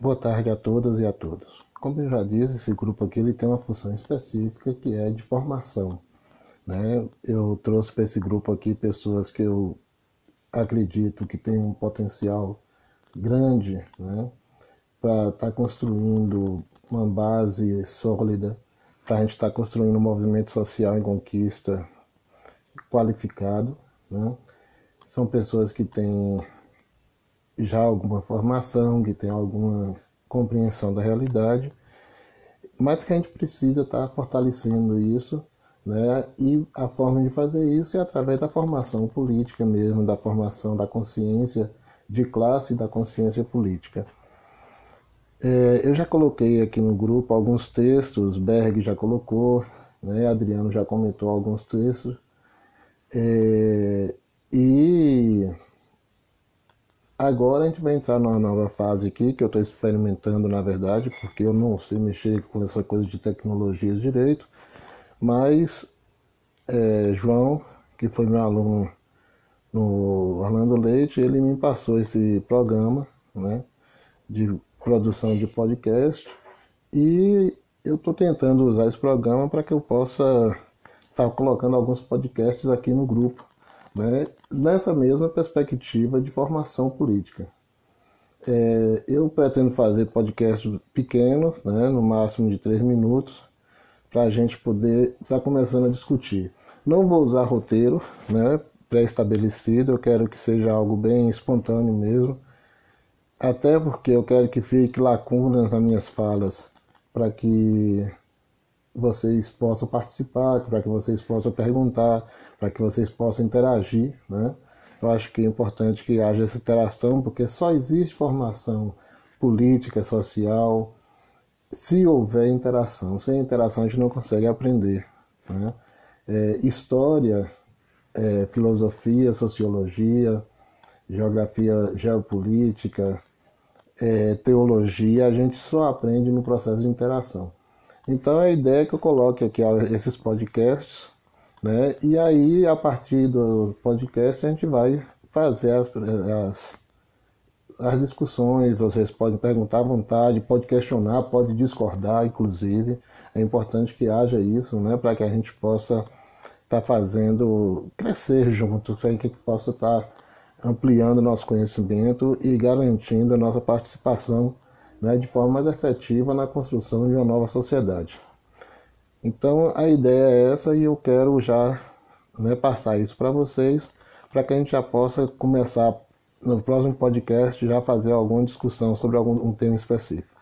Boa tarde a todas e a todos. Como eu já disse, esse grupo aqui ele tem uma função específica que é de formação. Né? Eu trouxe para esse grupo aqui pessoas que eu acredito que têm um potencial grande né? para estar tá construindo uma base sólida, para a gente estar tá construindo um movimento social em conquista qualificado. Né? São pessoas que têm já alguma formação, que tem alguma compreensão da realidade, mas que a gente precisa estar tá fortalecendo isso, né? E a forma de fazer isso é através da formação política mesmo, da formação da consciência de classe e da consciência política. É, eu já coloquei aqui no grupo alguns textos, Berg já colocou, né? Adriano já comentou alguns textos, é, e Agora a gente vai entrar numa nova fase aqui, que eu estou experimentando na verdade, porque eu não sei mexer com essa coisa de tecnologias direito, mas é, João, que foi meu aluno no Orlando Leite, ele me passou esse programa né, de produção de podcast e eu estou tentando usar esse programa para que eu possa estar tá colocando alguns podcasts aqui no grupo né, nessa mesma perspectiva de formação política. É, eu pretendo fazer podcasts pequenos, né, no máximo de três minutos, para a gente poder estar tá começando a discutir. Não vou usar roteiro né, pré-estabelecido, eu quero que seja algo bem espontâneo mesmo, até porque eu quero que fique lacunas nas minhas falas, para que vocês possam participar, para que vocês possam perguntar, para que vocês possam interagir, né? Eu acho que é importante que haja essa interação, porque só existe formação política, social, se houver interação. Sem interação a gente não consegue aprender. Né? É, história, é, filosofia, sociologia, geografia geopolítica, é, teologia, a gente só aprende no processo de interação. Então a ideia é que eu coloque aqui esses podcasts, né? E aí a partir do podcast a gente vai fazer as, as, as discussões, vocês podem perguntar à vontade, pode questionar, pode discordar, inclusive. É importante que haja isso, né? Para que a gente possa estar tá fazendo crescer junto, para que possa estar tá ampliando nosso conhecimento e garantindo a nossa participação né, de forma mais efetiva na construção de uma nova sociedade. Então a ideia é essa e eu quero já né, passar isso para vocês, para que a gente já possa começar no próximo podcast já fazer alguma discussão sobre algum um tema específico.